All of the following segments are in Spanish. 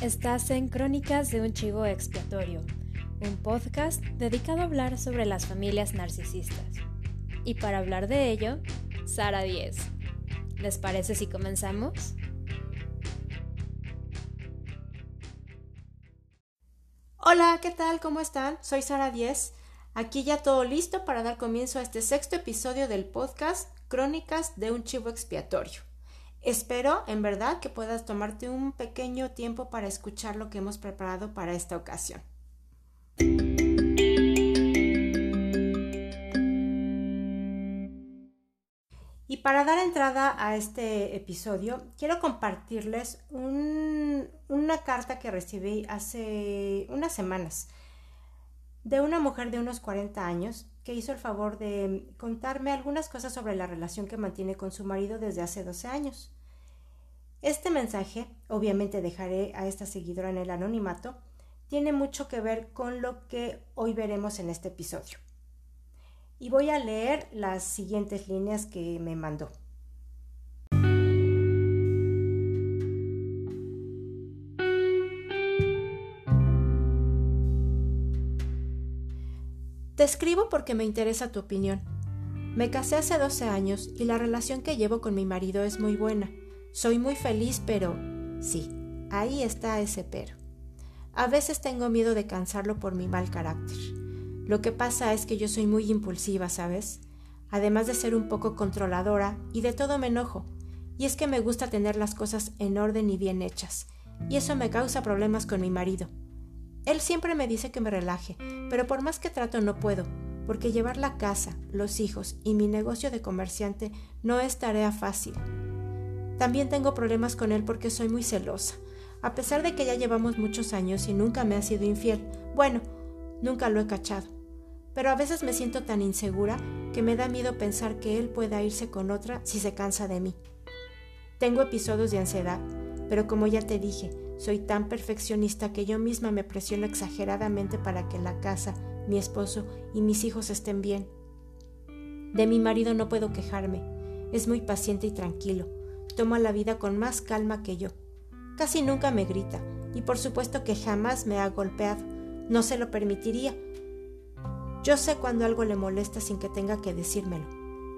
Estás en Crónicas de un Chivo Expiatorio, un podcast dedicado a hablar sobre las familias narcisistas. Y para hablar de ello, Sara 10. ¿Les parece si comenzamos? Hola, ¿qué tal? ¿Cómo están? Soy Sara 10. Aquí ya todo listo para dar comienzo a este sexto episodio del podcast Crónicas de un Chivo Expiatorio. Espero, en verdad, que puedas tomarte un pequeño tiempo para escuchar lo que hemos preparado para esta ocasión. Y para dar entrada a este episodio, quiero compartirles una carta que recibí hace unas semanas de una mujer de unos 40 años que hizo el favor de contarme algunas cosas sobre la relación que mantiene con su marido desde hace 12 años. Este mensaje, obviamente dejaré a esta seguidora en el anonimato, tiene mucho que ver con lo que hoy veremos en este episodio. Y voy a leer las siguientes líneas que me mandó. Te escribo porque me interesa tu opinión. Me casé hace 12 años y la relación que llevo con mi marido es muy buena. Soy muy feliz, pero... Sí, ahí está ese pero. A veces tengo miedo de cansarlo por mi mal carácter. Lo que pasa es que yo soy muy impulsiva, ¿sabes? Además de ser un poco controladora y de todo me enojo. Y es que me gusta tener las cosas en orden y bien hechas. Y eso me causa problemas con mi marido. Él siempre me dice que me relaje, pero por más que trato no puedo, porque llevar la casa, los hijos y mi negocio de comerciante no es tarea fácil. También tengo problemas con él porque soy muy celosa. A pesar de que ya llevamos muchos años y nunca me ha sido infiel, bueno, nunca lo he cachado. Pero a veces me siento tan insegura que me da miedo pensar que él pueda irse con otra si se cansa de mí. Tengo episodios de ansiedad, pero como ya te dije, soy tan perfeccionista que yo misma me presiono exageradamente para que la casa, mi esposo y mis hijos estén bien. De mi marido no puedo quejarme. Es muy paciente y tranquilo. Toma la vida con más calma que yo. Casi nunca me grita y por supuesto que jamás me ha golpeado. No se lo permitiría. Yo sé cuando algo le molesta sin que tenga que decírmelo.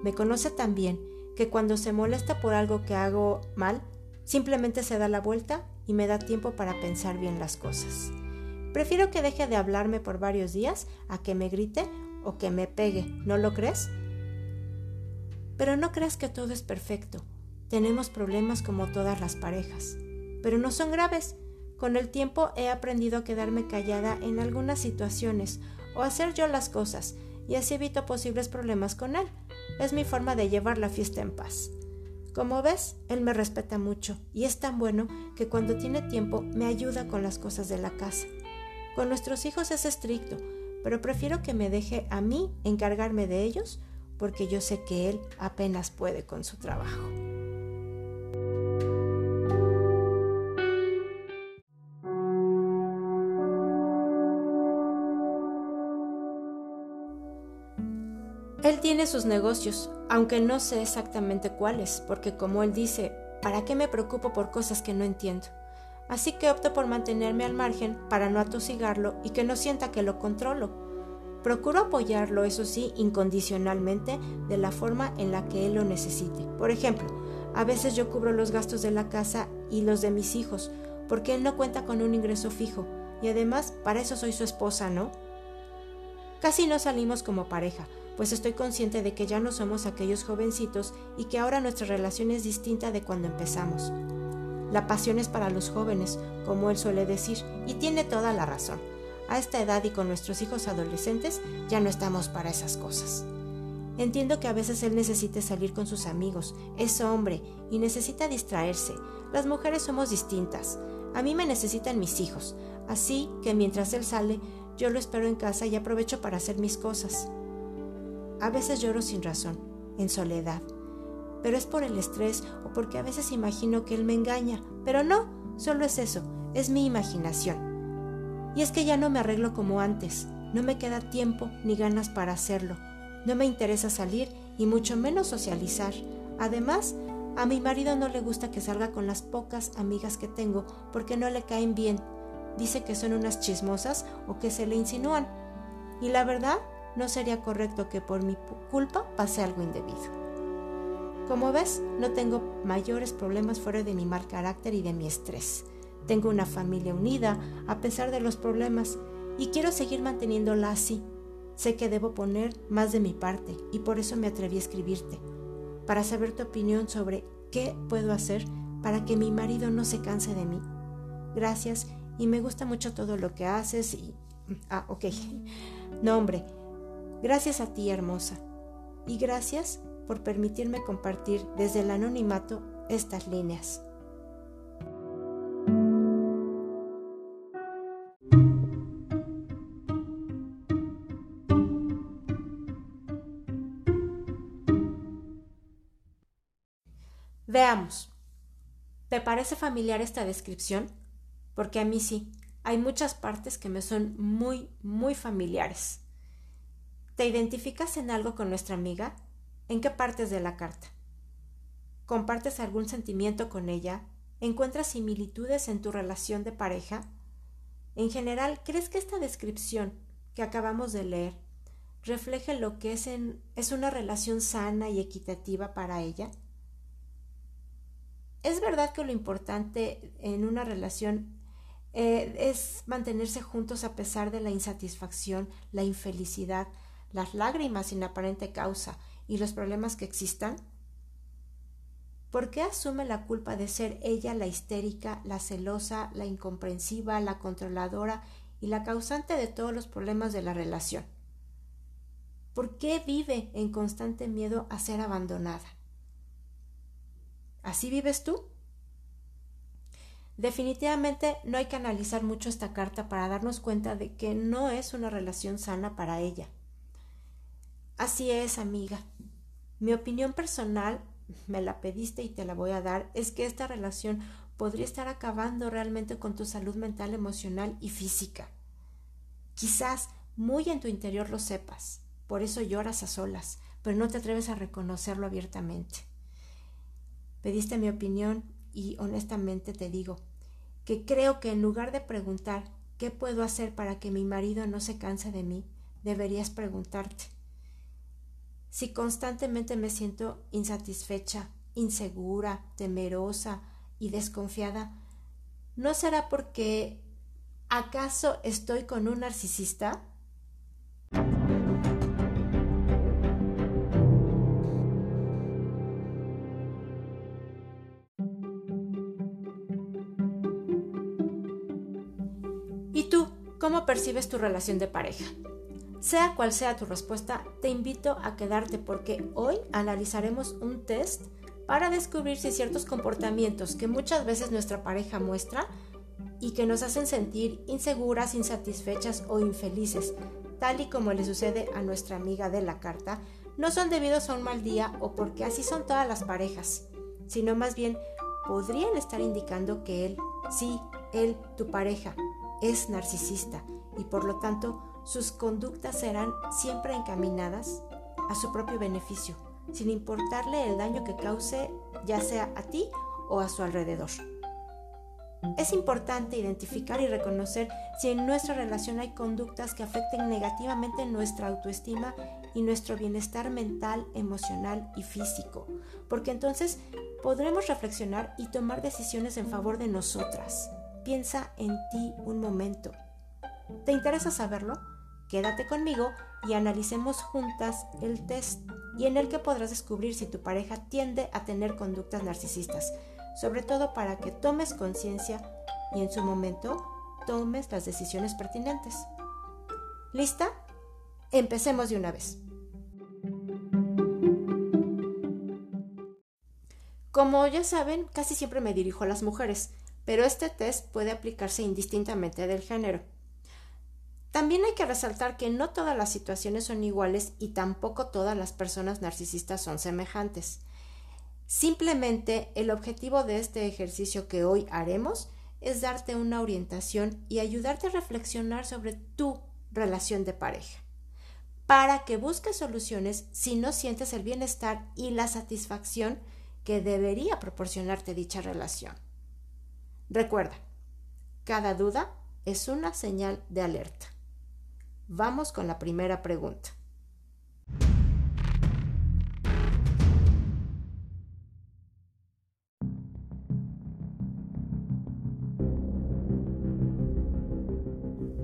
Me conoce tan bien que cuando se molesta por algo que hago mal, simplemente se da la vuelta y me da tiempo para pensar bien las cosas. Prefiero que deje de hablarme por varios días a que me grite o que me pegue, ¿no lo crees? Pero no creas que todo es perfecto. Tenemos problemas como todas las parejas, pero no son graves. Con el tiempo he aprendido a quedarme callada en algunas situaciones o hacer yo las cosas y así evito posibles problemas con él. Es mi forma de llevar la fiesta en paz. Como ves, él me respeta mucho y es tan bueno que cuando tiene tiempo me ayuda con las cosas de la casa. Con nuestros hijos es estricto, pero prefiero que me deje a mí encargarme de ellos porque yo sé que él apenas puede con su trabajo. Tiene sus negocios, aunque no sé exactamente cuáles, porque como él dice, ¿para qué me preocupo por cosas que no entiendo? Así que opto por mantenerme al margen para no atosigarlo y que no sienta que lo controlo. Procuro apoyarlo, eso sí, incondicionalmente, de la forma en la que él lo necesite. Por ejemplo, a veces yo cubro los gastos de la casa y los de mis hijos, porque él no cuenta con un ingreso fijo, y además para eso soy su esposa, ¿no? Casi no salimos como pareja, pues estoy consciente de que ya no somos aquellos jovencitos y que ahora nuestra relación es distinta de cuando empezamos. La pasión es para los jóvenes, como él suele decir, y tiene toda la razón. A esta edad y con nuestros hijos adolescentes ya no estamos para esas cosas. Entiendo que a veces él necesite salir con sus amigos, es hombre y necesita distraerse. Las mujeres somos distintas. A mí me necesitan mis hijos, así que mientras él sale, yo lo espero en casa y aprovecho para hacer mis cosas. A veces lloro sin razón, en soledad, pero es por el estrés o porque a veces imagino que él me engaña, pero no, solo es eso, es mi imaginación. Y es que ya no me arreglo como antes, no me queda tiempo ni ganas para hacerlo, no me interesa salir y mucho menos socializar. Además, A mi marido no le gusta que salga con las pocas amigas que tengo porque no le caen bien. Dice que son unas chismosas o que se le insinúan. Y la verdad, no sería correcto que por mi culpa pase algo indebido. Como ves, no tengo mayores problemas fuera de mi mal carácter y de mi estrés. Tengo una familia unida a pesar de los problemas y quiero seguir manteniéndola así. Sé que debo poner más de mi parte y por eso me atreví a escribirte para saber tu opinión sobre qué puedo hacer para que mi marido no se canse de mí. Gracias y me gusta mucho todo lo que haces y... Ah, ok. No, hombre. Gracias a ti, hermosa. Y gracias por permitirme compartir desde el anonimato estas líneas. Veamos. ¿Te parece familiar esta descripción? Porque a mí sí, hay muchas partes que me son muy, muy familiares. ¿Te identificas en algo con nuestra amiga? ¿En qué partes de la carta? ¿Compartes algún sentimiento con ella? ¿Encuentras similitudes en tu relación de pareja? En general, ¿crees que esta descripción que acabamos de leer refleje lo que es una relación sana y equitativa para ella? Es verdad que lo importante en una relación eh, es mantenerse juntos a pesar de la insatisfacción, la infelicidad, las lágrimas sin aparente causa y los problemas que existan. ¿Por qué asume la culpa de ser ella la histérica, la celosa, la incomprensiva, la controladora y la causante de todos los problemas de la relación? ¿Por qué vive en constante miedo a ser abandonada? ¿Así vives tú? Definitivamente no hay que analizar mucho esta carta para darnos cuenta de que no es una relación sana para ella. Así es, amiga. Mi opinión personal, me la pediste y te la voy a dar, es que esta relación podría estar acabando realmente con tu salud mental, emocional y física. Quizás muy en tu interior lo sepas, por eso lloras a solas, pero no te atreves a reconocerlo abiertamente. Pediste mi opinión y honestamente te digo que creo que en lugar de preguntar ¿qué puedo hacer para que mi marido no se canse de mí? deberías preguntarte si constantemente me siento insatisfecha, insegura, temerosa y desconfiada, ¿no será porque acaso estoy con un narcisista? ¿Cómo percibes tu relación de pareja? Sea cual sea tu respuesta, te invito a quedarte porque hoy analizaremos un test para descubrir si ciertos comportamientos que muchas veces nuestra pareja muestra y que nos hacen sentir inseguras, insatisfechas o infelices, tal y como le sucede a nuestra amiga de la carta, no son debidos a un mal día o porque así son todas las parejas, sino más bien podrían estar indicando que él, sí, él, tu pareja, es narcisista y por lo tanto sus conductas serán siempre encaminadas a su propio beneficio, sin importarle el daño que cause ya sea a ti o a su alrededor. Es importante identificar y reconocer si en nuestra relación hay conductas que afecten negativamente nuestra autoestima y nuestro bienestar mental, emocional y físico, porque entonces podremos reflexionar y tomar decisiones en favor de nosotras. Piensa en ti un momento. ¿Te interesa saberlo? Quédate conmigo y analicemos juntas el test y en el que podrás descubrir si tu pareja tiende a tener conductas narcisistas, sobre todo para que tomes conciencia y en su momento tomes las decisiones pertinentes. ¿Lista? Empecemos de una vez. Como ya saben, casi siempre me dirijo a las mujeres, pero este test puede aplicarse indistintamente del género. También hay que resaltar que no todas las situaciones son iguales y tampoco todas las personas narcisistas son semejantes. Simplemente el objetivo de este ejercicio que hoy haremos es darte una orientación y ayudarte a reflexionar sobre tu relación de pareja, para que busques soluciones si no sientes el bienestar y la satisfacción que debería proporcionarte dicha relación. Recuerda, cada duda es una señal de alerta. Vamos con la primera pregunta.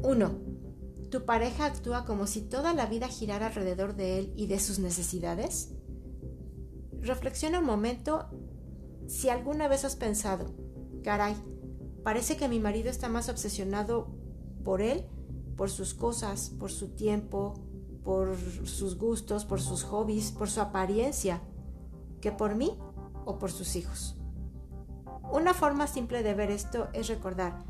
Uno. ¿Tu pareja actúa como si toda la vida girara alrededor de él y de sus necesidades? Reflexiona un momento si alguna vez has pensado, caray, parece que mi marido está más obsesionado por él, por sus cosas, por su tiempo, por sus gustos, por sus hobbies, por su apariencia, que por mí o por sus hijos. Una forma simple de ver esto es recordar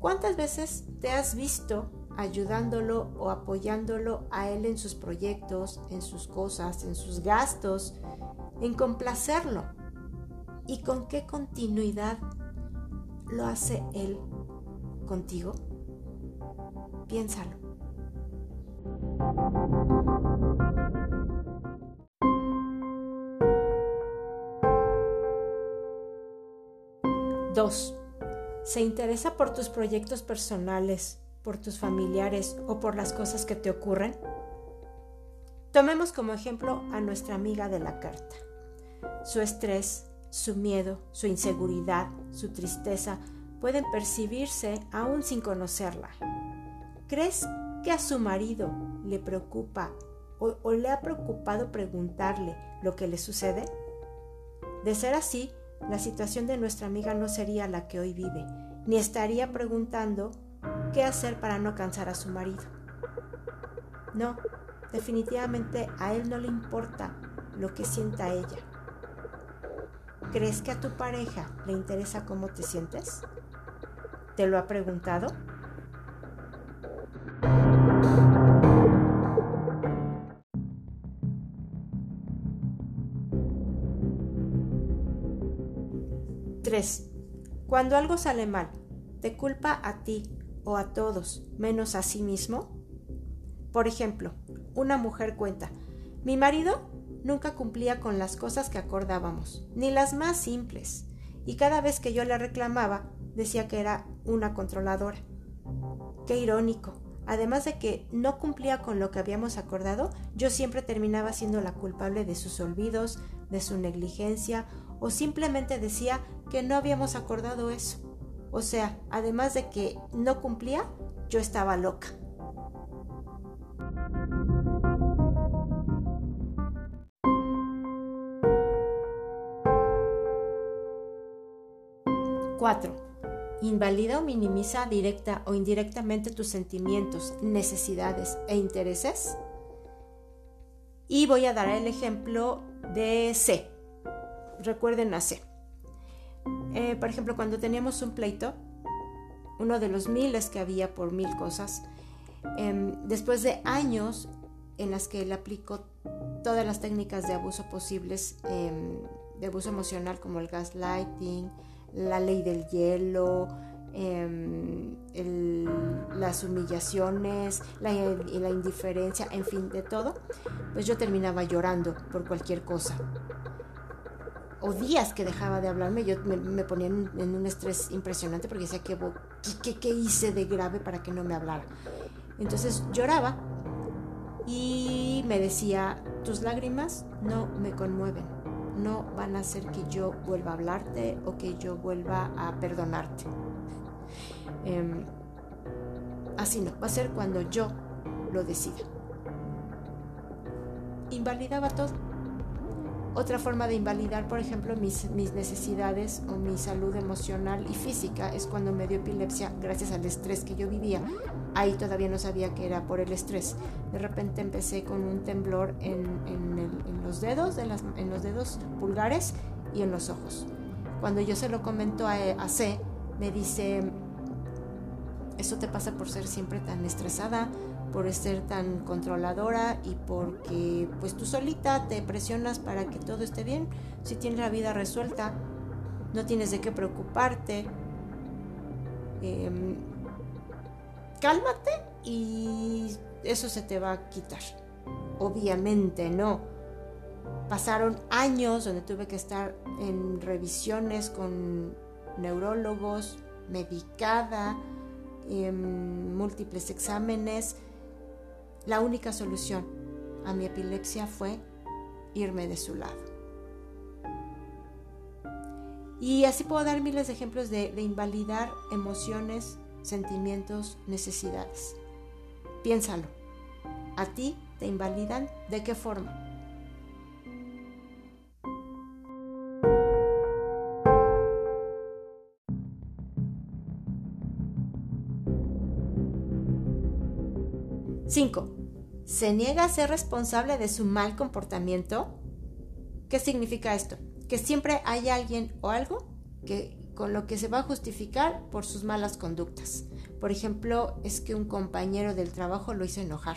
cuántas veces te has visto ayudándolo o apoyándolo a él en sus proyectos, en sus cosas, en sus gastos, en complacerlo. ¿Y con qué continuidad lo hace él contigo? Piénsalo. Dos. ¿Se interesa por tus proyectos personales, por tus familiares o por las cosas que te ocurren? Tomemos como ejemplo a nuestra amiga de la carta. Su estrés, su miedo, su inseguridad, su tristeza pueden percibirse aún sin conocerla. ¿Crees que a su marido le preocupa o, le ha preocupado preguntarle lo que le sucede? De ser así, la situación de nuestra amiga no sería la que hoy vive, ni estaría preguntando qué hacer para no cansar a su marido. No, definitivamente a él no le importa lo que sienta ella. ¿Crees que a tu pareja le interesa cómo te sientes? ¿Te lo ha preguntado? Cuando algo sale mal, ¿te culpa a ti o a todos menos a sí mismo? Por ejemplo, una mujer cuenta, mi marido nunca cumplía con las cosas que acordábamos, ni las más simples, y cada vez que yo le reclamaba decía que era una controladora. Qué irónico. Además de que no cumplía con lo que habíamos acordado, yo siempre terminaba siendo la culpable de sus olvidos, de su negligencia, o simplemente decía que no habíamos acordado eso. O sea, además de que no cumplía, yo estaba loca. 4. Invalida o minimiza directa o indirectamente tus sentimientos, necesidades e intereses. Y voy a dar el ejemplo de C. Recuerden a C. Eh, por ejemplo, cuando teníamos un pleito, uno de los miles que había por mil cosas, em, después de años en las que él aplicó todas las técnicas de abuso posibles, em, de abuso emocional como el gaslighting, la ley del hielo, em, las humillaciones, la, la indiferencia, en fin, de todo, pues yo terminaba llorando por cualquier cosa. O días que dejaba de hablarme, yo me, ponía en, un estrés impresionante porque decía, ¿qué, hice de grave para que no me hablara? Entonces lloraba y me decía, tus lágrimas no me conmueven no van a hacer que yo vuelva a hablarte o que yo vuelva a perdonarte. Em, así no, va a ser cuando yo lo decida. Invalidaba todo. Otra forma de invalidar, por ejemplo, mis, necesidades o mi salud emocional y física es cuando me dio epilepsia gracias al estrés que yo vivía. Ahí todavía no sabía que era por el estrés. De repente empecé con un temblor en, los dedos, en los dedos pulgares y en los ojos. Cuando yo se lo comento a, a C, me dice, eso te pasa por ser siempre tan estresada, por ser tan controladora y porque pues tú solita te presionas para que todo esté bien. Si tienes la vida resuelta, no tienes de qué preocuparte. Em, cálmate y eso se te va a quitar. Obviamente no. Pasaron años donde tuve que estar en revisiones con neurólogos, medicada, en múltiples exámenes. La única solución a mi epilepsia fue irme de su lado. Y así puedo dar miles de ejemplos de, invalidar emociones, sentimientos, necesidades. Piénsalo. ¿A ti te invalidan? ¿De qué forma? Cinco. ¿Se niega a ser responsable de su mal comportamiento? ¿Qué significa esto? Que siempre hay alguien o algo que con lo que se va a justificar por sus malas conductas. Por ejemplo, es que un compañero del trabajo lo hizo enojar.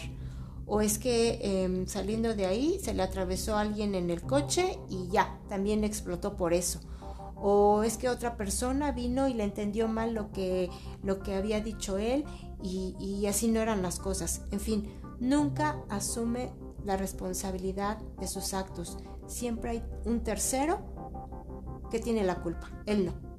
O es que em, saliendo de ahí se le atravesó alguien en el coche y ya, también explotó por eso. O es que otra persona vino y le entendió mal lo que, lo que había dicho él y, y así no eran las cosas. En fin, nunca asume la responsabilidad de sus actos. Siempre hay un tercero que tiene la culpa, él no.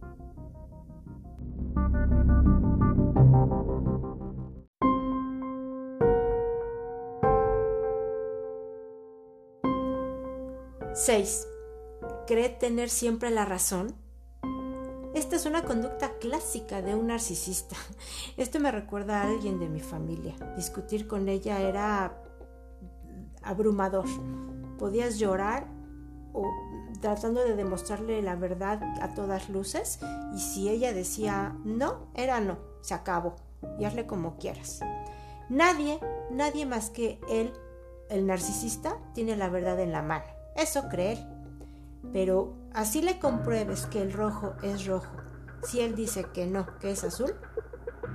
6. ¿Cree tener siempre la razón? Esta es una conducta clásica de un narcisista. Esto me recuerda a alguien de mi familia. Discutir con ella era abrumador. Podías llorar o tratando de demostrarle la verdad a todas luces y si ella decía no, era no, se acabó y hazle como quieras. Nadie, nadie más que él, el narcisista, tiene la verdad en la mano. Eso creer. Pero así le compruebes que el rojo es rojo. Si él dice que no, que es azul,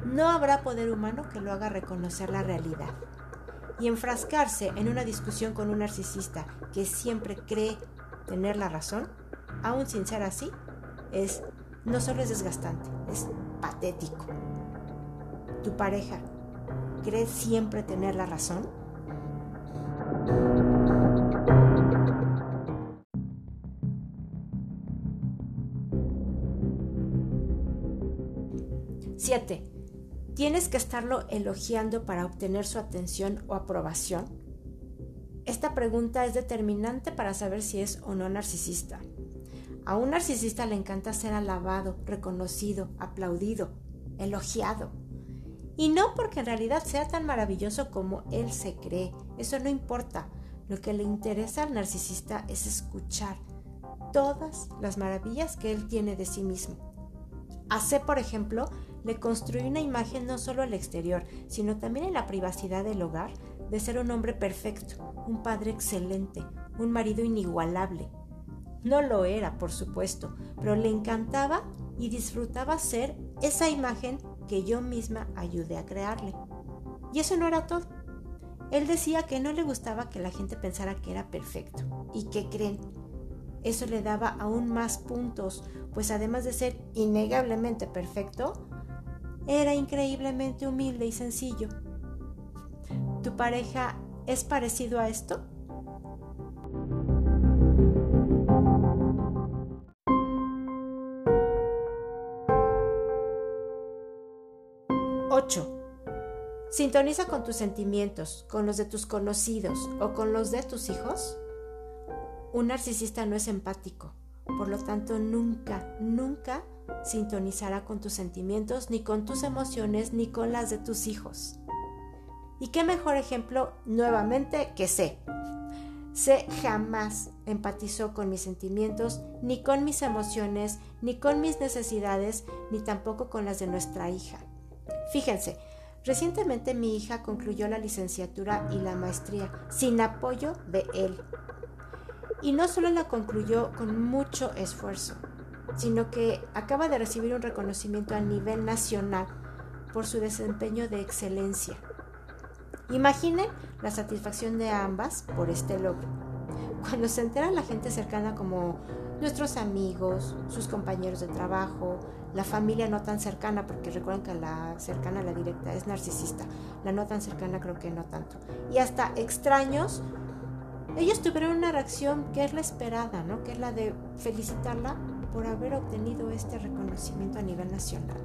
no habrá poder humano que lo haga reconocer la realidad. Y enfrascarse en una discusión con un narcisista que siempre cree tener la razón, aún sin ser así, es no solo es desgastante, es patético. Tu pareja cree siempre tener la razón. 7. ¿Tienes que estarlo elogiando para obtener su atención o aprobación? Esta pregunta es determinante para saber si es o no narcisista. A un narcisista le encanta ser alabado, reconocido, aplaudido, elogiado. Y no porque en realidad sea tan maravilloso como él se cree, eso no importa. Lo que le interesa al narcisista es escuchar todas las maravillas que él tiene de sí mismo. Hace, por ejemplo, le construí una imagen no solo al exterior, sino también en la privacidad del hogar, de ser un hombre perfecto, un padre excelente, un marido inigualable. No lo era, por supuesto, pero le encantaba y disfrutaba ser esa imagen que yo misma ayudé a crearle. Y eso no era todo. Él decía que no le gustaba que la gente pensara que era perfecto. ¿Y que creen? Eso le daba aún más puntos, pues además de ser innegablemente perfecto, era increíblemente humilde y sencillo. ¿Tu pareja es parecido a esto? ¡8! ¿Sintoniza con tus sentimientos, con los de tus conocidos o con los de tus hijos? Un narcisista no es empático, por lo tanto nunca, nunca sintonizará con tus sentimientos, ni con tus emociones, ni con las de tus hijos. ¿Y qué mejor ejemplo nuevamente que C? C jamás empatizó con mis sentimientos, ni con mis emociones, ni con mis necesidades, ni tampoco con las de nuestra hija. Fíjense, recientemente mi hija concluyó la licenciatura y la maestría sin apoyo de él. Y no solo la concluyó con mucho esfuerzo, sino que acaba de recibir un reconocimiento a nivel nacional por su desempeño de excelencia. Imaginen la satisfacción de ambas por este logro. Cuando se entera la gente cercana como nuestros amigos, sus compañeros de trabajo, la familia no tan cercana, porque recuerden que la cercana la directa es narcisista, la no tan cercana creo que no tanto, y hasta extraños, ellos tuvieron una reacción que es la esperada, ¿no? Que es la de felicitarla por haber obtenido este reconocimiento a nivel nacional.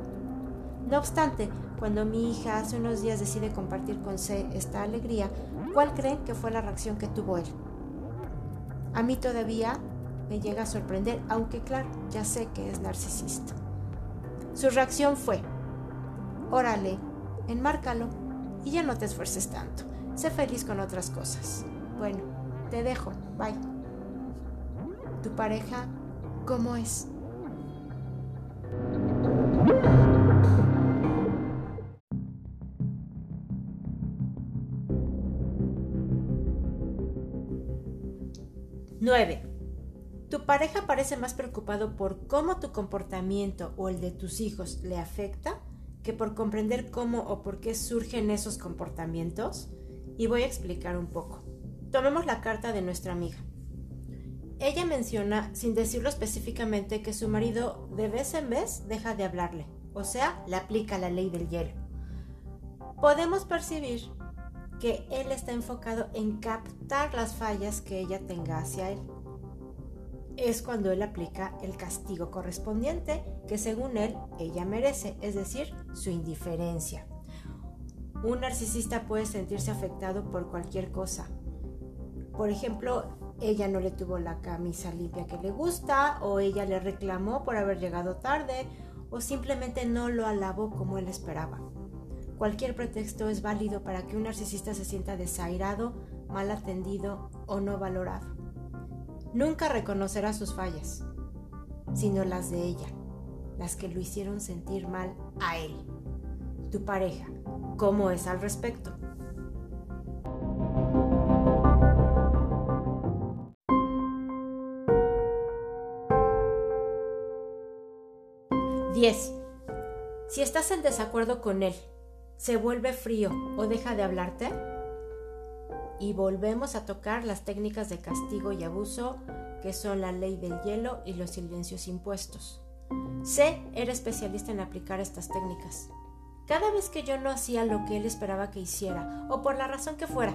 No obstante, cuando mi hija hace unos días decide compartir con C esta alegría, ¿cuál creen que fue la reacción que tuvo él? A mí todavía me llega a sorprender, aunque claro, ya sé que es narcisista. Su reacción fue, órale, enmárcalo y ya no te esfuerces tanto. Sé feliz con otras cosas. Bueno, te dejo. Bye. ¿Tu pareja cómo es? Nueve. Tu pareja parece más preocupado por cómo tu comportamiento o el de tus hijos le afecta que por comprender cómo o por qué surgen esos comportamientos y voy a explicar un poco. Tomemos la carta de nuestra amiga. Ella menciona, sin decirlo específicamente, que su marido de vez en vez deja de hablarle, o sea, le aplica la ley del hielo. Podemos percibir que él está enfocado en captar las fallas que ella tenga hacia él es cuando él aplica el castigo correspondiente que según él ella merece, es decir, su indiferencia. Un narcisista puede sentirse afectado por cualquier cosa. Por ejemplo, ella no le tuvo la camisa limpia que le gusta, o ella le reclamó por haber llegado tarde, o simplemente no lo alabó como él esperaba. Cualquier pretexto es válido para que un narcisista se sienta desairado, mal atendido o no valorado nunca reconocerá sus fallas, sino las de ella, las que lo hicieron sentir mal a él. Tu pareja, ¿cómo es al respecto? Diez. Si estás en desacuerdo con él, ¿se vuelve frío o deja de hablarte? y volvemos a tocar las técnicas de castigo y abuso que son la ley del hielo y los silencios impuestos. C era especialista en aplicar estas técnicas. Cada vez que yo no hacía lo que él esperaba que hiciera, o por la razón que fuera,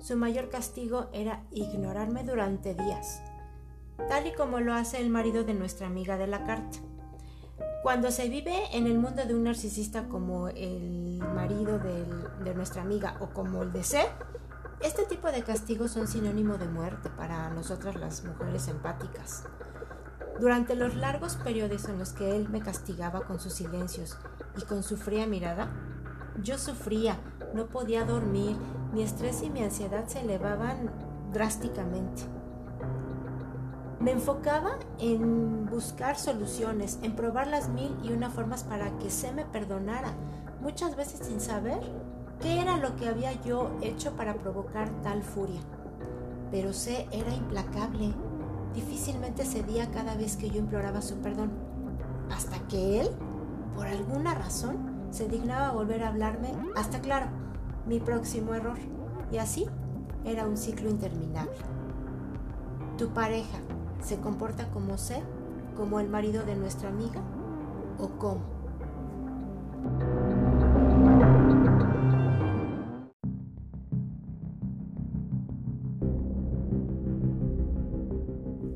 su mayor castigo era ignorarme durante días, tal y como lo hace el marido de nuestra amiga de la carta. Cuando se vive en el mundo de un narcisista como el marido de nuestra amiga o como el de C, este tipo de castigos son sinónimo de muerte para nosotras las mujeres empáticas. Durante los largos periodos en los que él me castigaba con sus silencios y con su fría mirada, yo sufría, no podía dormir, mi estrés y mi ansiedad se elevaban drásticamente. Me enfocaba en buscar soluciones, en probar las mil y una formas para que se me perdonara, muchas veces sin saber ¿Qué era lo que había yo hecho para provocar tal furia? Pero C era implacable. Difícilmente cedía cada vez que yo imploraba su perdón. Hasta que él, por alguna razón, se dignaba volver a hablarme hasta, claro, mi próximo error. Y así era un ciclo interminable. ¿Tu pareja se comporta como C, como el marido de nuestra amiga? ¿O cómo?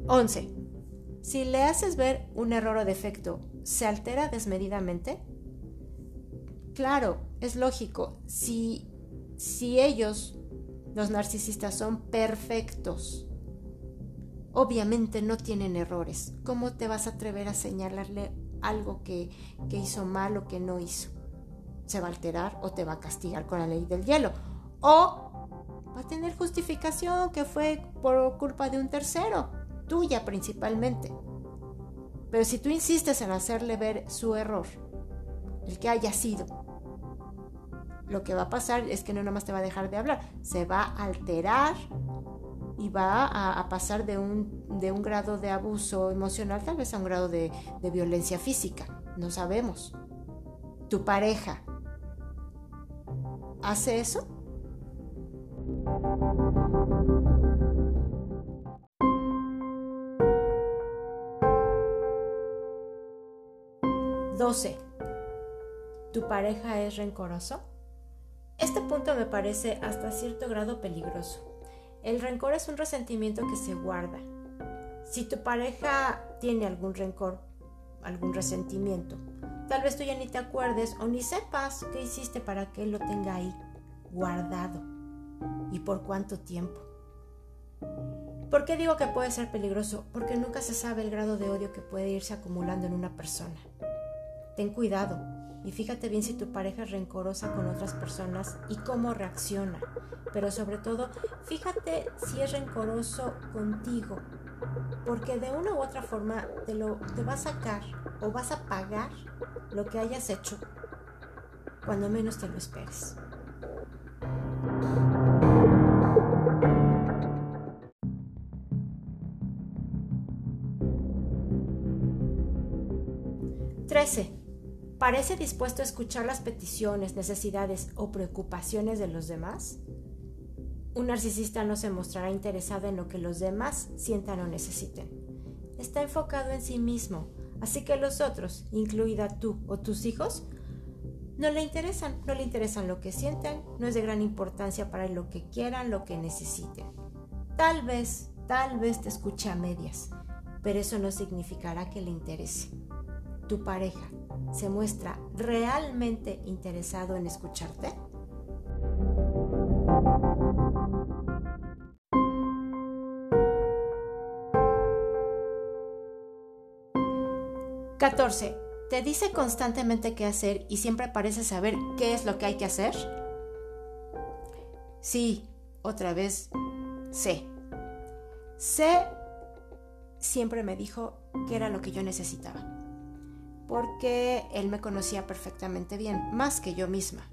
11. Si le haces ver un error o defecto, ¿se altera desmedidamente? Claro, es lógico. Si, si ellos, los narcisistas, son perfectos, obviamente no tienen errores. ¿Cómo te vas a atrever a señalarle algo que, que hizo mal o que no hizo? Se va a alterar o te va a castigar con la ley del hielo. O va a tener justificación que fue por culpa de un tercero tuya principalmente. Pero si tú insistes en hacerle ver su error, el que haya sido, lo que va a pasar es que no nomás te va a dejar de hablar, se va a alterar y va a, pasar de un, de un, grado de abuso emocional tal vez a un grado de, de violencia física. No sabemos. ¿Tu pareja hace eso? 12. ¿Tu pareja es rencoroso? Este punto me parece hasta cierto grado peligroso. El rencor es un resentimiento que se guarda. Si tu pareja tiene algún rencor, algún resentimiento, tal vez tú ya ni te acuerdes o ni sepas qué hiciste para que él lo tenga ahí guardado y por cuánto tiempo. ¿Por qué digo que puede ser peligroso? Porque nunca se sabe el grado de odio que puede irse acumulando en una persona. Ten cuidado y fíjate bien si tu pareja es rencorosa con otras personas y cómo reacciona. Pero sobre todo, fíjate si es rencoroso contigo. Porque de una u otra forma te, lo, te va a sacar o vas a pagar lo que hayas hecho cuando menos te lo esperes. ¿Parece dispuesto a escuchar las peticiones, necesidades o preocupaciones de los demás? Un narcisista no se mostrará interesado en lo que los demás sientan o necesiten. Está enfocado en sí mismo, así que los otros, incluida tú o tus hijos, no le interesan, no le interesan lo que sientan, no es de gran importancia para lo que quieran, lo que necesiten. Tal vez, tal vez te escuche a medias, pero eso no significará que le interese tu pareja se muestra realmente interesado en escucharte? ¿14. ¿Te dice constantemente qué hacer y siempre parece saber qué es lo que hay que hacer? Sí, otra vez, sé. Sé siempre me dijo que era lo que yo necesitaba porque él me conocía perfectamente bien, más que yo misma.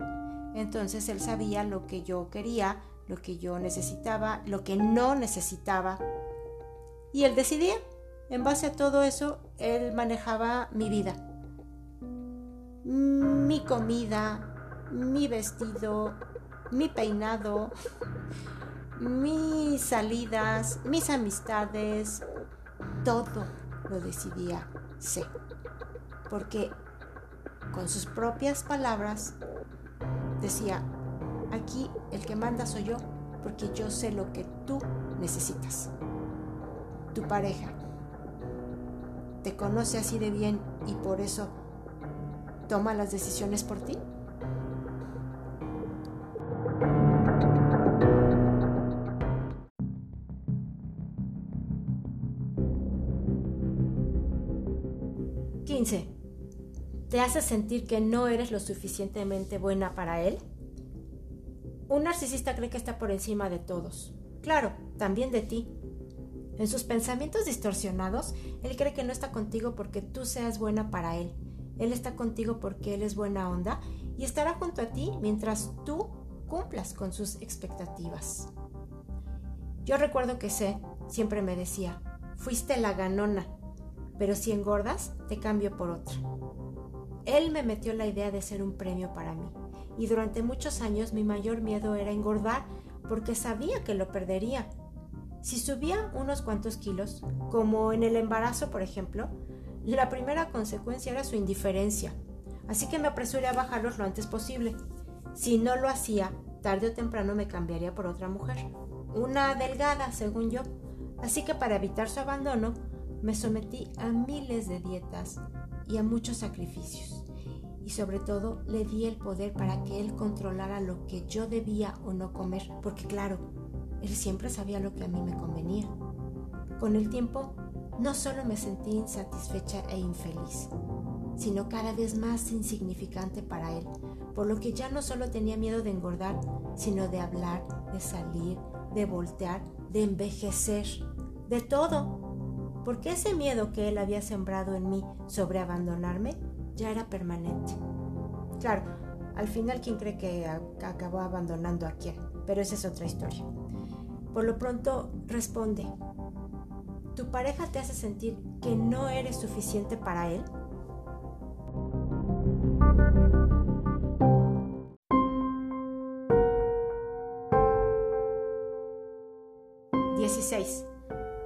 Entonces él sabía lo que yo quería, lo que yo necesitaba, lo que no necesitaba. Y él decidía. En base a todo eso, él manejaba mi vida. Mi comida, mi vestido, mi peinado, mis salidas, mis amistades, todo lo decidía sí porque con sus propias palabras decía, aquí el que manda soy yo, porque yo sé lo que tú necesitas. Tu pareja te conoce así de bien y por eso toma las decisiones por ti. Te hace sentir que no eres lo suficientemente buena para él? Un narcisista cree que está por encima de todos. Claro, también de ti. En sus pensamientos distorsionados, él cree que no está contigo porque tú seas buena para él. Él está contigo porque él es buena onda y estará junto a ti mientras tú cumplas con sus expectativas. Yo recuerdo que sé, siempre me decía, fuiste la ganona, pero si engordas, te cambio por otra. Él me metió la idea de ser un premio para mí, y durante muchos años mi mayor miedo era engordar porque sabía que lo perdería. Si subía unos cuantos kilos, como en el embarazo por ejemplo, la primera consecuencia era su indiferencia, así que me apresuré a bajarlos lo antes posible. Si no lo hacía, tarde o temprano me cambiaría por otra mujer, una delgada, según yo. Así que para evitar su abandono, me sometí a miles de dietas y a muchos sacrificios. Y sobre todo le di el poder para que él controlara lo que yo debía o no comer, porque claro, él siempre sabía lo que a mí me convenía. Con el tiempo, no solo me sentí insatisfecha e infeliz, sino cada vez más insignificante para él, por lo que ya no solo tenía miedo de engordar, sino de hablar, de salir, de voltear, de envejecer, de todo porque ese miedo que él había sembrado en mí sobre abandonarme ya era permanente. Claro, al final quién cree que acabó abandonando a quién, pero esa es otra historia. Por lo pronto, responde. ¿Tu pareja te hace sentir que no eres suficiente para él?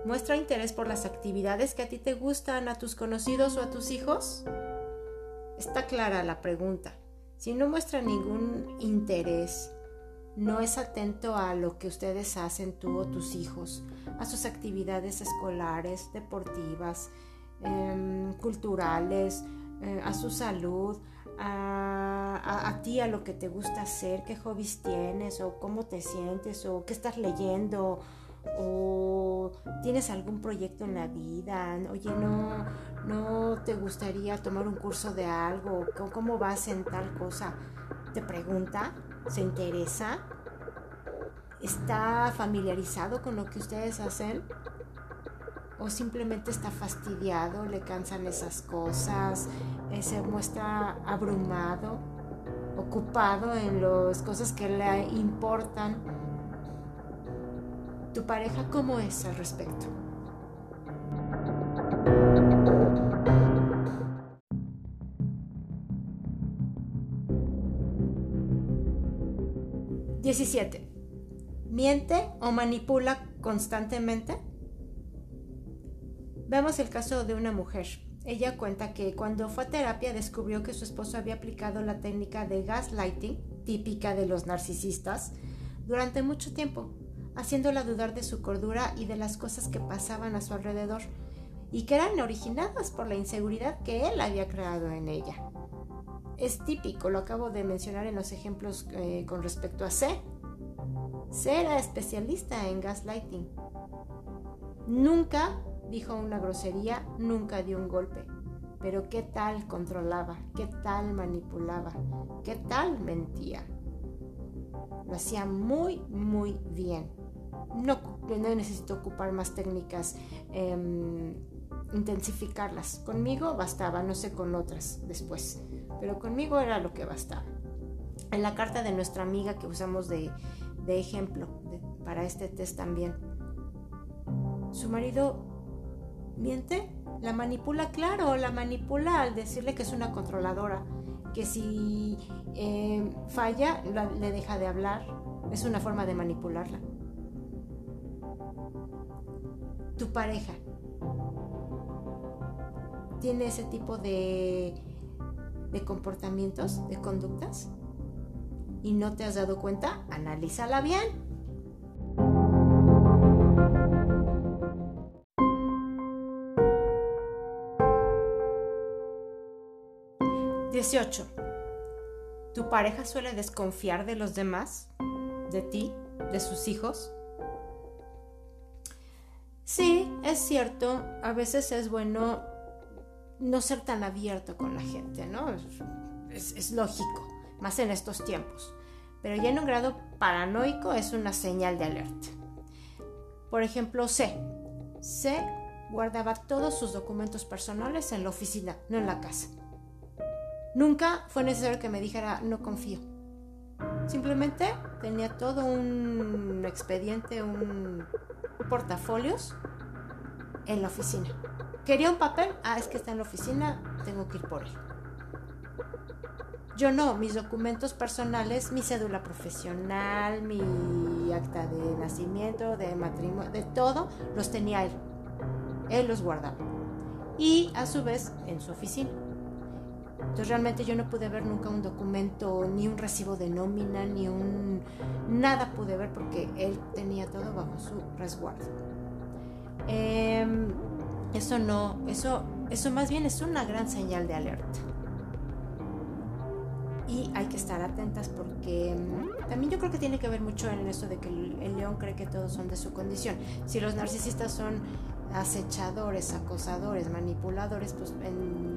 ¿Muestra interés por las actividades que a ti te gustan, a tus conocidos o a tus hijos? Está clara la pregunta. Si no muestra ningún interés no es atento a lo que ustedes hacen tú o tus hijos, a sus actividades escolares, deportivas, em, culturales, eh, a su salud, a, a, ti, a lo que te gusta hacer, qué hobbies tienes o cómo te sientes o qué estás leyendo o tienes algún proyecto en la vida, oye, no, no te gustaría tomar un curso de algo, cómo vas en tal cosa, te pregunta, se interesa, está familiarizado con lo que ustedes hacen o simplemente está fastidiado, le cansan esas cosas, eh, se muestra abrumado, ocupado en las cosas que le importan. ¿Tu pareja cómo es al respecto? ¿17? ¿Miente o manipula constantemente? Veamos el caso de una mujer. Ella cuenta que cuando fue a terapia descubrió que su esposo había aplicado la técnica de gaslighting, típica de los narcisistas, durante mucho tiempo, haciéndola dudar de su cordura y de las cosas que pasaban a su alrededor, y que eran originadas por la inseguridad que él había creado en ella. Es típico, lo acabo de mencionar en los ejemplos eh, con respecto a C. C era especialista en gaslighting. Nunca dijo una grosería, nunca dio un golpe. Pero qué tal controlaba, qué tal manipulaba, qué tal mentía. Lo hacía muy, muy bien. No, no necesito ocupar más técnicas, em, intensificarlas. Conmigo bastaba, no sé con otras después, pero conmigo era lo que bastaba. En la carta de nuestra amiga que usamos de, ejemplo para este test también, su marido miente, la manipula, claro, la manipula al decirle que es una controladora, que si eh, falla le deja de hablar, es una forma de manipularla. Tu pareja tiene ese tipo de, de comportamientos, de conductas, y no te has dado cuenta, analízala bien. 18. ¿Tu pareja suele desconfiar de los demás? ¿De ti? ¿De sus hijos? Sí, es cierto, a veces es bueno no ser tan abierto con la gente, ¿no? Es, lógico, más en estos tiempos. Pero ya en un grado paranoico es una señal de alerta. Por ejemplo, C. C guardaba todos sus documentos personales en la oficina, no en la casa. Nunca fue necesario que me dijera no confío. Simplemente tenía todo un expediente, un portafolios en la oficina. Quería un papel, ah, es que está en la oficina, tengo que ir por él. Yo no, mis documentos personales, mi cédula profesional, mi acta de nacimiento, de matrimonio, de todo, los tenía él. Él los guardaba. Y a su vez en su oficina. Entonces realmente yo no pude ver nunca un documento, ni un recibo de nómina, ni un... Nada pude ver porque él tenía todo bajo su resguardo. Em, eso no, eso, eso más bien es una gran señal de alerta. Y hay que estar atentas porque em, también yo creo que tiene que ver mucho en eso de que el león cree que todos son de su condición. Si los narcisistas son acechadores, acosadores, manipuladores, pues en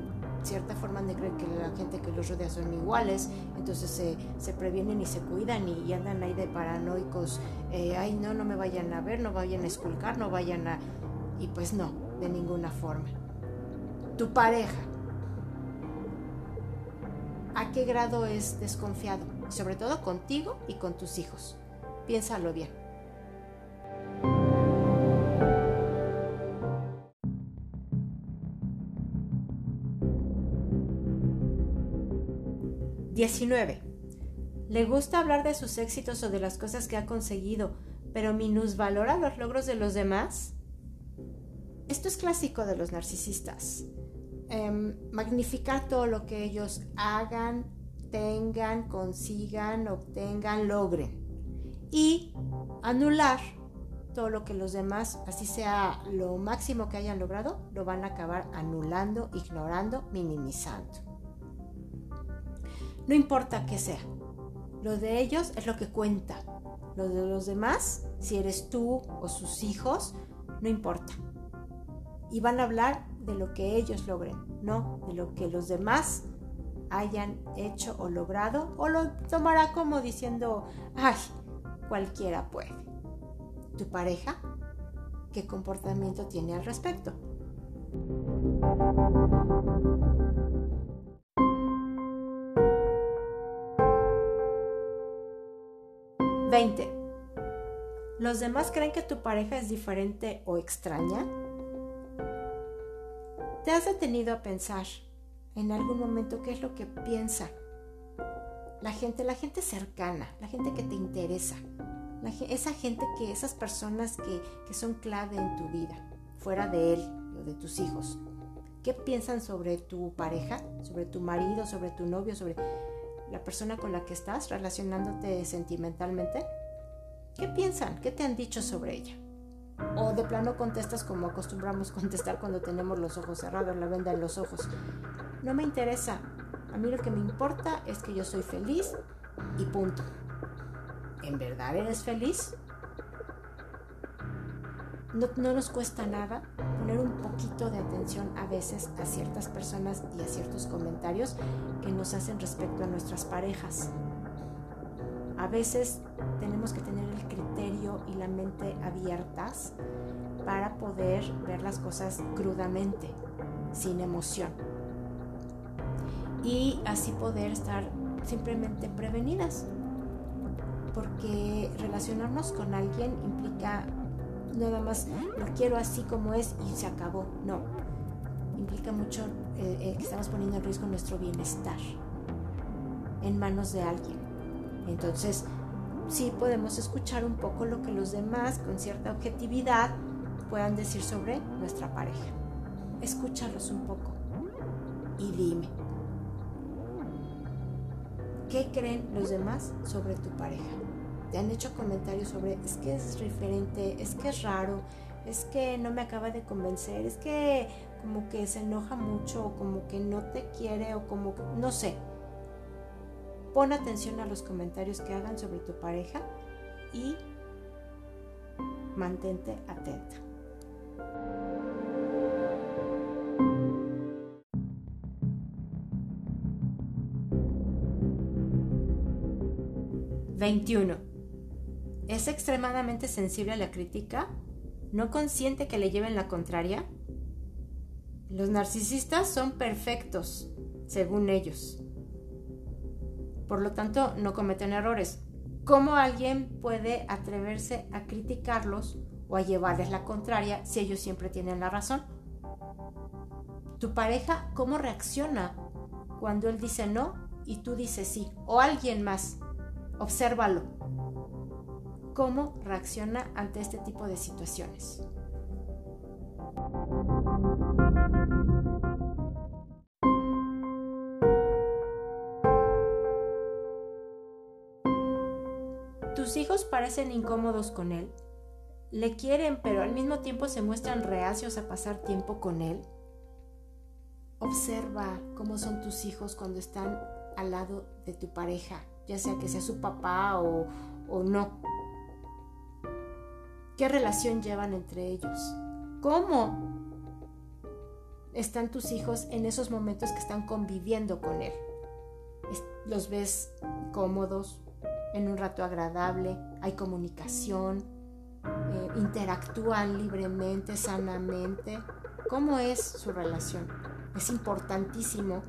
cierta forma de creer que la gente que los rodea son iguales, entonces se, se previenen y se cuidan y, andan ahí de paranoicos, eh, ay no, no me vayan a ver, no vayan a esculcar, no vayan a... Y pues no, de ninguna forma. Tu pareja, ¿a qué grado es desconfiado? Sobre todo contigo y con tus hijos. Piénsalo bien. 19. Le gusta hablar de sus éxitos o de las cosas que ha conseguido, pero minusvalora los logros de los demás. Esto es clásico de los narcisistas. Em, magnificar todo lo que ellos hagan, tengan, consigan, obtengan, logren. y anular todo lo que los demás, así sea lo máximo que hayan logrado, lo van a acabar anulando, ignorando, minimizando. No importa qué sea, lo de ellos es lo que cuenta. Lo de los demás, si eres tú o sus hijos, no importa. Y van a hablar de lo que ellos logren, no de lo que los demás hayan hecho o logrado, o lo tomará como diciendo, ay, cualquiera puede. ¿Tu pareja? ¿Qué comportamiento tiene al respecto? 20. ¿Los demás creen que tu pareja es diferente o extraña? ¿Te has detenido a pensar en algún momento qué es lo que piensa la gente, la gente cercana, la gente que te interesa, esa gente que, esas personas que, que son clave en tu vida, fuera de él o de tus hijos? ¿Qué piensan sobre tu pareja, sobre tu marido, sobre tu novio, sobre la persona con la que estás relacionándote sentimentalmente? ¿Qué piensan? ¿Qué te han dicho sobre ella? O de plano contestas como acostumbramos contestar cuando tenemos los ojos cerrados, la venda en los ojos. No me interesa. A mí lo que me importa es que yo soy feliz y punto. ¿En verdad eres feliz? No, no, nos cuesta nada poner un poquito de atención a veces a ciertas personas y a ciertos comentarios que nos hacen respecto a nuestras parejas. A veces tenemos que tener el criterio y la mente abiertas para poder ver las cosas crudamente, sin emoción. Y así poder estar simplemente prevenidas. Porque relacionarnos con alguien implica nada más lo quiero así como es y se acabó. No. Implica mucho eh, eh, que estamos poniendo en riesgo nuestro bienestar en manos de alguien. Entonces, sí podemos escuchar un poco lo que los demás con cierta objetividad puedan decir sobre nuestra pareja. Escúchalos un poco y dime, ¿qué creen los demás sobre tu pareja? ¿Te han hecho comentarios sobre es que es diferente, es que es raro, es que no me acaba de convencer, es que como que se enoja mucho o como que no te quiere o como que no sé? Pon atención a los comentarios que hagan sobre tu pareja y mantente atenta. ¿21? ¿Es extremadamente sensible a la crítica? ¿No consiente que le lleven la contraria? Los narcisistas son perfectos, según ellos por lo tanto no cometen errores. ¿Cómo alguien puede atreverse a criticarlos o a llevarles la contraria si ellos siempre tienen la razón? ¿Tu pareja cómo reacciona cuando él dice no y tú dices sí? O alguien más. Obsérvalo. ¿Cómo reacciona ante este tipo de situaciones? Tus hijos parecen incómodos con él. Le quieren, pero al mismo tiempo se muestran reacios a pasar tiempo con él. Observa cómo son tus hijos cuando están al lado de tu pareja, ya sea que sea su papá o, no. ¿Qué relación llevan entre ellos? ¿Cómo están tus hijos en esos momentos que están conviviendo con él? ¿Los ves cómodos, en un rato agradable, hay comunicación, eh, interactúan libremente, sanamente. ¿Cómo es su relación? Es importantísimo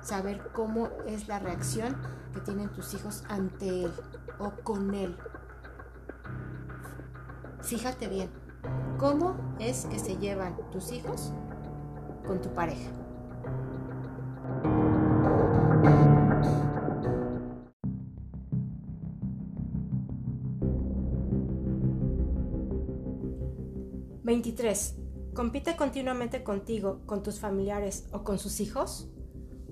saber cómo es la reacción que tienen tus hijos ante él o con él. Fíjate bien, ¿cómo es que se llevan tus hijos con tu pareja? 23. ¿Compite continuamente contigo, con tus familiares o con sus hijos?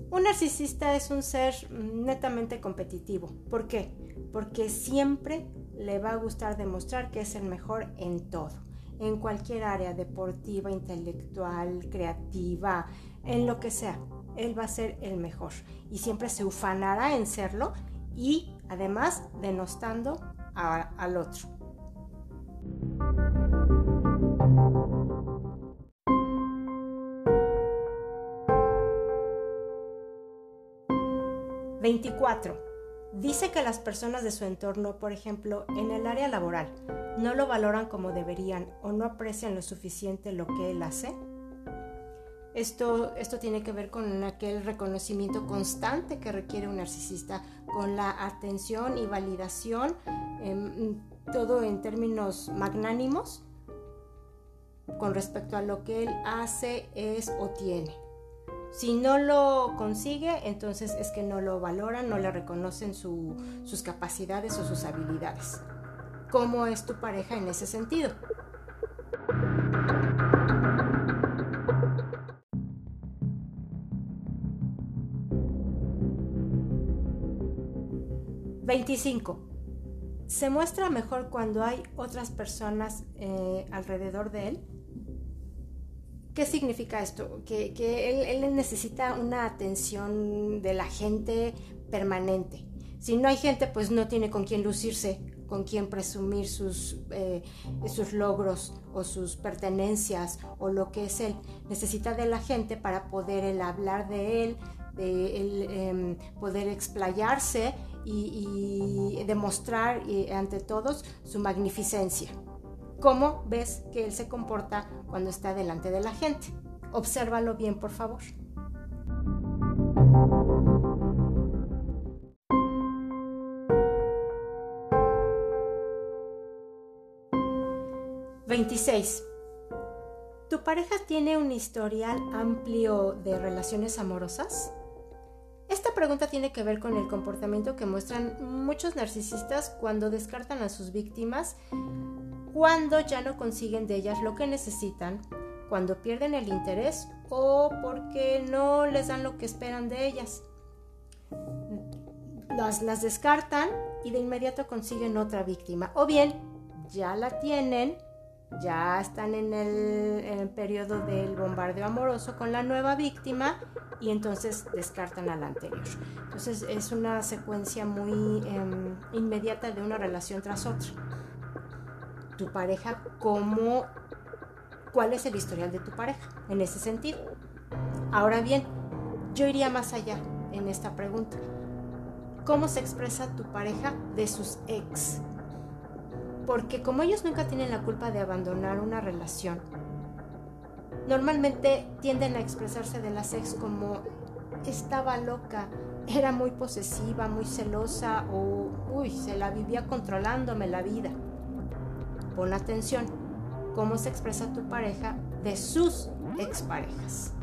Un narcisista es un ser netamente competitivo. ¿Por qué? Porque siempre le va a gustar demostrar que es el mejor en todo, en cualquier área deportiva, intelectual, creativa, en lo que sea. Él va a ser el mejor y siempre se ufanará en serlo y además denostando al otro. 24. Dice que las personas de su entorno, por ejemplo, en el área laboral, no lo valoran como deberían o no aprecian lo suficiente lo que él hace. Esto, esto tiene que ver con aquel reconocimiento constante que requiere un narcisista, con la atención y validación, em, todo en términos magnánimos, con respecto a lo que él hace, es o tiene. Si no lo consigue, entonces es que no lo valoran, no le reconocen sus capacidades o sus habilidades. ¿Cómo es tu pareja en ese sentido? ¿25? ¿Se muestra mejor cuando hay otras personas eh, alrededor de él? ¿Qué significa esto? Que, él, necesita una atención de la gente permanente. Si no hay gente, pues no tiene con quién lucirse, con quién presumir sus, eh, sus logros o sus pertenencias o lo que es él. Necesita de la gente para poder hablar de él, de em, poder explayarse y, y demostrar eh, ante todos su magnificencia. ¿Cómo ves que él se comporta cuando está delante de la gente? Obsérvalo bien, por favor. ¿26? ¿Tu pareja tiene un historial amplio de relaciones amorosas? Esta pregunta tiene que ver con el comportamiento que muestran muchos narcisistas cuando descartan a sus víctimas cuando ya no consiguen de ellas lo que necesitan, cuando pierden el interés o porque no les dan lo que esperan de ellas. Las, las descartan y de inmediato consiguen otra víctima. O bien, ya la tienen, ya están en el, periodo del bombardeo amoroso con la nueva víctima y entonces descartan a la anterior. Entonces es una secuencia muy em, inmediata de una relación tras otra tu pareja, cómo, cuál es el historial de tu pareja en ese sentido. Ahora bien, yo iría más allá en esta pregunta. ¿Cómo se expresa tu pareja de sus ex? Porque como ellos nunca tienen la culpa de abandonar una relación, normalmente tienden a expresarse de las ex como estaba loca, era muy posesiva, muy celosa o, uy, se la vivía controlándome la vida. Pon atención cómo se expresa tu pareja de sus exparejas.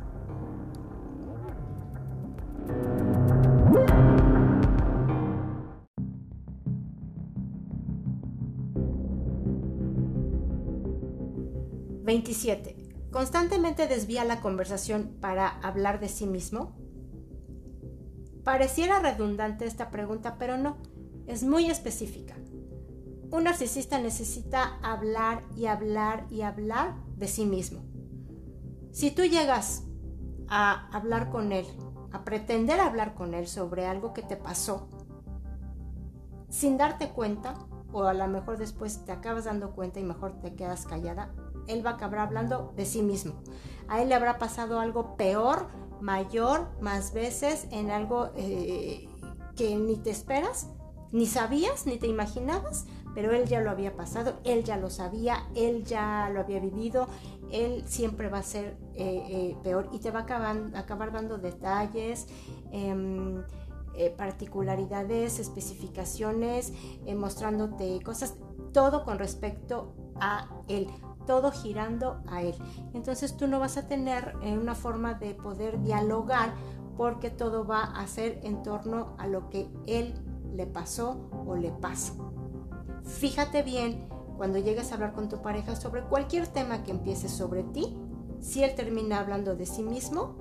¿27. ¿Constantemente desvía la conversación para hablar de sí mismo? Pareciera redundante esta pregunta, pero no, es muy específica. Un narcisista necesita hablar y hablar y hablar de sí mismo. Si tú llegas a hablar con él, a pretender hablar con él sobre algo que te pasó, sin darte cuenta, o a lo mejor después te acabas dando cuenta y mejor te quedas callada, él va a acabar hablando de sí mismo. A él le habrá pasado algo peor, mayor, más veces, en algo eh, que ni te esperas, ni sabías, ni te imaginabas, pero él ya lo había pasado, él ya lo sabía, él ya lo había vivido, él siempre va a ser eh, eh, peor y te va a acabar, dando detalles. Em, particularidades, especificaciones, mostrándote cosas, todo con respecto a él, todo girando a él. Entonces tú no vas a tener una forma de poder dialogar porque todo va a ser en torno a lo que él le pasó o le pasa. Fíjate bien cuando llegues a hablar con tu pareja sobre cualquier tema que empiece sobre ti, si él termina hablando de sí mismo,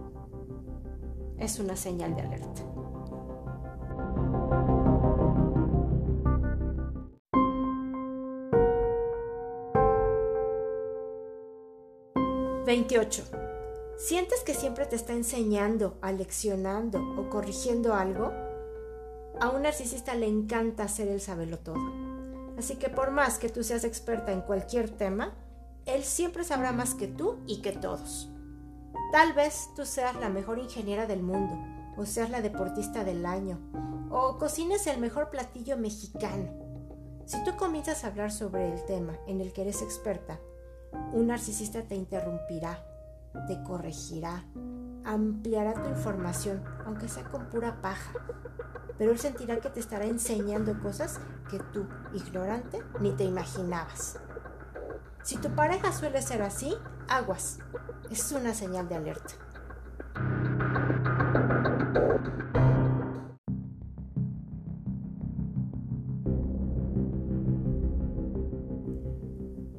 es una señal de alerta. 28. ¿Sientes que siempre te está enseñando, aleccionando o corrigiendo algo? A un narcisista le encanta hacer el saberlo todo. Así que por más que tú seas experta en cualquier tema, él siempre sabrá más que tú y que todos. Tal vez tú seas la mejor ingeniera del mundo, o seas la deportista del año, o cocines el mejor platillo mexicano. Si tú comienzas a hablar sobre el tema en el que eres experta, un narcisista te interrumpirá, te corregirá, ampliará tu información, aunque sea con pura paja. Pero él sentirá que te estará enseñando cosas que tú, ignorante, ni te imaginabas. Si tu pareja suele ser así, aguas. Es una señal de alerta.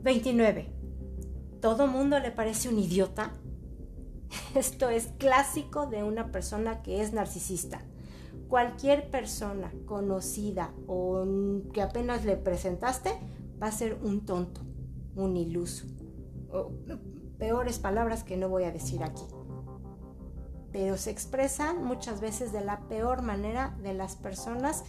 ¿29? ¿Todo mundo le parece un idiota? Esto es clásico de una persona que es narcisista. Cualquier persona conocida o que apenas le presentaste va a ser un tonto, un iluso. O peores palabras que no voy a decir aquí. Pero se expresan muchas veces de la peor manera de las personas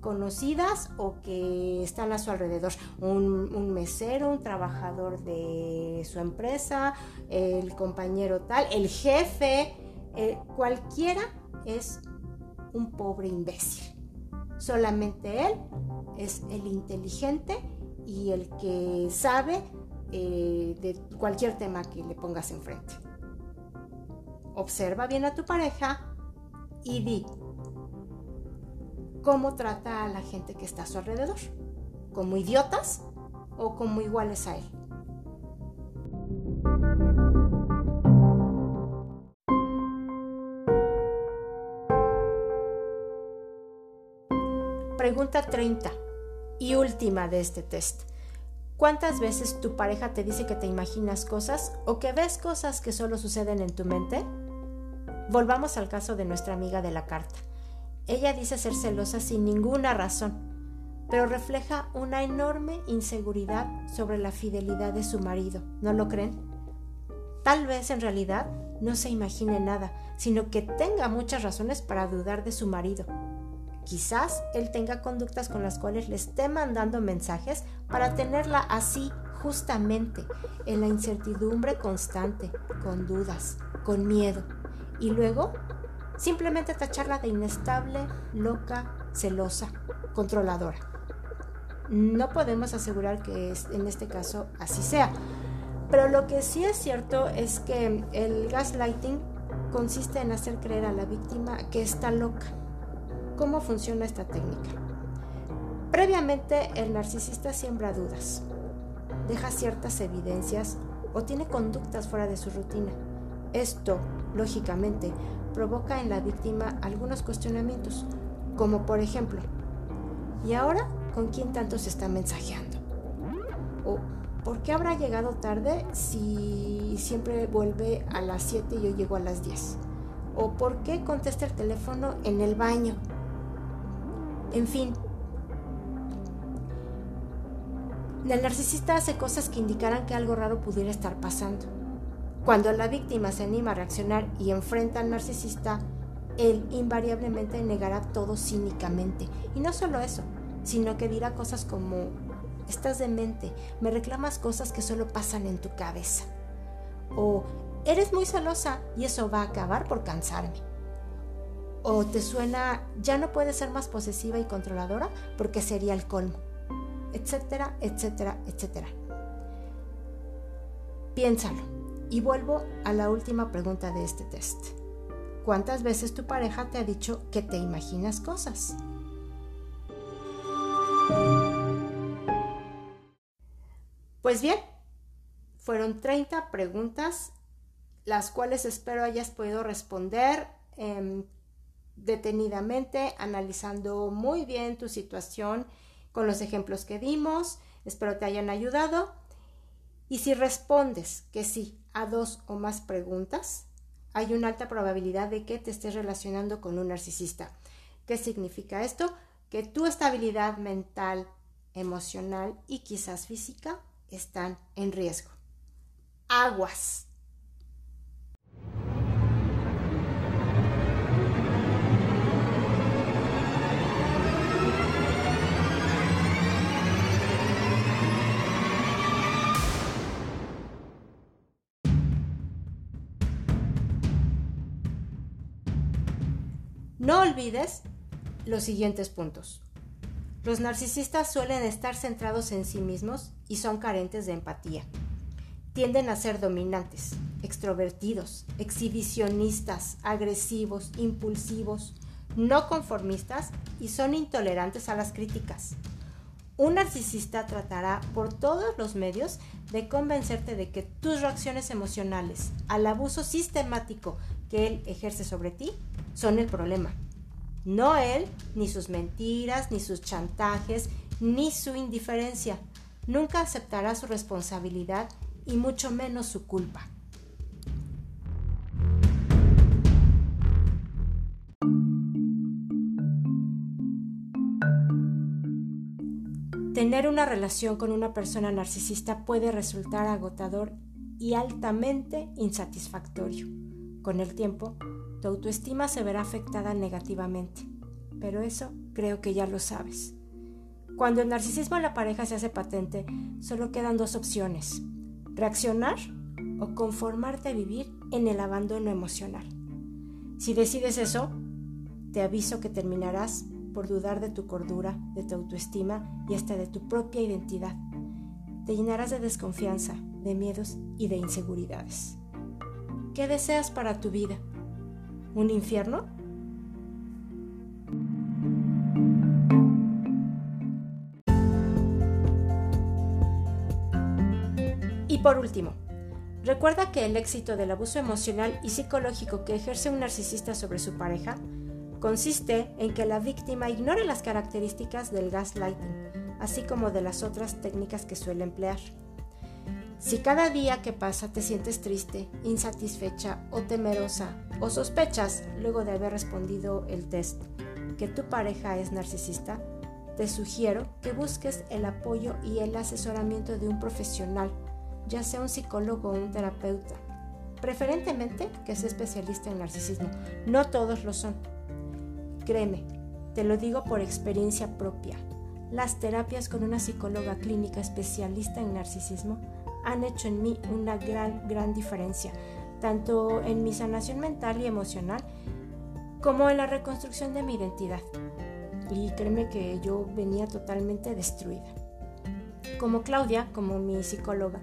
conocidas o que están a su alrededor. Un, mesero, un trabajador de su empresa, el compañero tal, el jefe, eh, cualquiera es un pobre imbécil. Solamente él es el inteligente y el que sabe eh, de cualquier tema que le pongas enfrente. Observa bien a tu pareja y di, cómo trata a la gente que está a su alrededor, como idiotas o como iguales a él. Pregunta 30 y última de este test. ¿Cuántas veces tu pareja te dice que te imaginas cosas o que ves cosas que solo suceden en tu mente? Volvamos al caso de nuestra amiga de la carta. Ella dice ser celosa sin ninguna razón, pero refleja una enorme inseguridad sobre la fidelidad de su marido. ¿No lo creen? Tal vez en realidad no se imagine nada, sino que tenga muchas razones para dudar de su marido. Quizás él tenga conductas con las cuales le esté mandando mensajes para tenerla así justamente, en la incertidumbre constante, con dudas, con miedo. Y luego simplemente tacharla de inestable, loca, celosa, controladora. No podemos asegurar que en este caso así sea, pero lo que sí es cierto es que el gaslighting consiste en hacer creer a la víctima que está loca. ¿Cómo funciona esta técnica? Previamente el narcisista siembra dudas, deja ciertas evidencias o tiene conductas fuera de su rutina. Esto, lógicamente, provoca en la víctima algunos cuestionamientos, como por ejemplo, ¿y ahora con quién tanto se está mensajeando? ¿O por qué habrá llegado tarde si siempre vuelve a las 7 y yo llego a las 10? ¿O por qué contesta el teléfono en el baño? En fin, el narcisista hace cosas que indicarán que algo raro pudiera estar pasando. Cuando la víctima se anima a reaccionar y enfrenta al narcisista, él invariablemente negará todo cínicamente. Y no solo eso, sino que dirá cosas como, estás demente, me reclamas cosas que solo pasan en tu cabeza. O, eres muy celosa y eso va a acabar por cansarme. O te suena, ya no puedes ser más posesiva y controladora porque sería el colmo. Etcétera, etcétera, etcétera. Piénsalo. Y vuelvo a la última pregunta de este test. ¿Cuántas veces tu pareja te ha dicho que te imaginas cosas? Pues bien, fueron 30 preguntas, las cuales espero hayas podido responder em, detenidamente, analizando muy bien tu situación con los ejemplos que dimos. Espero te hayan ayudado. Y si respondes que sí a dos o más preguntas, hay una alta probabilidad de que te estés relacionando con un narcisista. ¿Qué significa esto? Que tu estabilidad mental, emocional y quizás física están en riesgo. Aguas. No olvides los siguientes puntos. Los narcisistas suelen estar centrados en sí mismos y son carentes de empatía. Tienden a ser dominantes, extrovertidos, exhibicionistas, agresivos, impulsivos, no conformistas y son intolerantes a las críticas. Un narcisista tratará por todos los medios de convencerte de que tus reacciones emocionales al abuso sistemático que él ejerce sobre ti son el problema. No él, ni sus mentiras, ni sus chantajes, ni su indiferencia. Nunca aceptará su responsabilidad y mucho menos su culpa. Tener una relación con una persona narcisista puede resultar agotador y altamente insatisfactorio. Con el tiempo, tu autoestima se verá afectada negativamente. Pero eso creo que ya lo sabes. Cuando el narcisismo en la pareja se hace patente, solo quedan dos opciones. Reaccionar o conformarte a vivir en el abandono emocional. Si decides eso, te aviso que terminarás por dudar de tu cordura, de tu autoestima y hasta de tu propia identidad. Te llenarás de desconfianza, de miedos y de inseguridades. ¿Qué deseas para tu vida? Un infierno? Y por último, recuerda que el éxito del abuso emocional y psicológico que ejerce un narcisista sobre su pareja consiste en que la víctima ignore las características del gaslighting, así como de las otras técnicas que suele emplear. Si cada día que pasa te sientes triste, insatisfecha o temerosa o sospechas luego de haber respondido el test que tu pareja es narcisista, te sugiero que busques el apoyo y el asesoramiento de un profesional, ya sea un psicólogo o un terapeuta, preferentemente que sea especialista en narcisismo. No todos lo son. Créeme, te lo digo por experiencia propia. Las terapias con una psicóloga clínica especialista en narcisismo han hecho en mí una gran, gran diferencia, tanto en mi sanación mental y emocional como en la reconstrucción de mi identidad. Y créeme que yo venía totalmente destruida. Como Claudia, como mi psicóloga,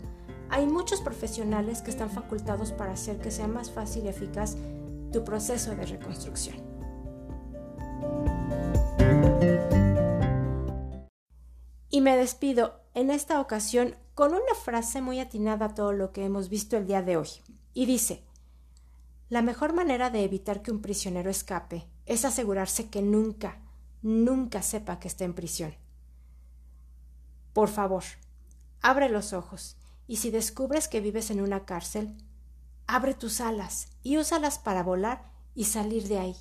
hay muchos profesionales que están facultados para hacer que sea más fácil y eficaz tu proceso de reconstrucción. Y me despido en esta ocasión con una frase muy atinada a todo lo que hemos visto el día de hoy. Y dice, la mejor manera de evitar que un prisionero escape es asegurarse que nunca, nunca sepa que está en prisión. Por favor, abre los ojos y si descubres que vives en una cárcel, abre tus alas y úsalas para volar y salir de ahí.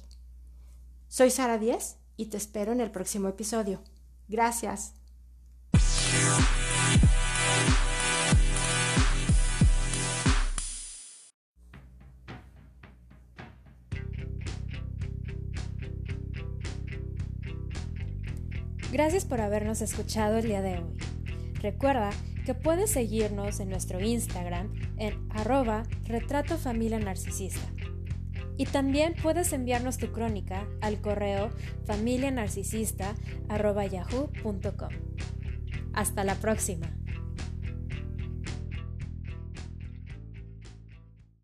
Soy Sara Díez y te espero en el próximo episodio. Gracias. Gracias por habernos escuchado el día de hoy. Recuerda que puedes seguirnos en nuestro Instagram en arroba retrato familia narcisista. Y también puedes enviarnos tu crónica al correo familianarcisista.yahoo.com. Hasta la próxima.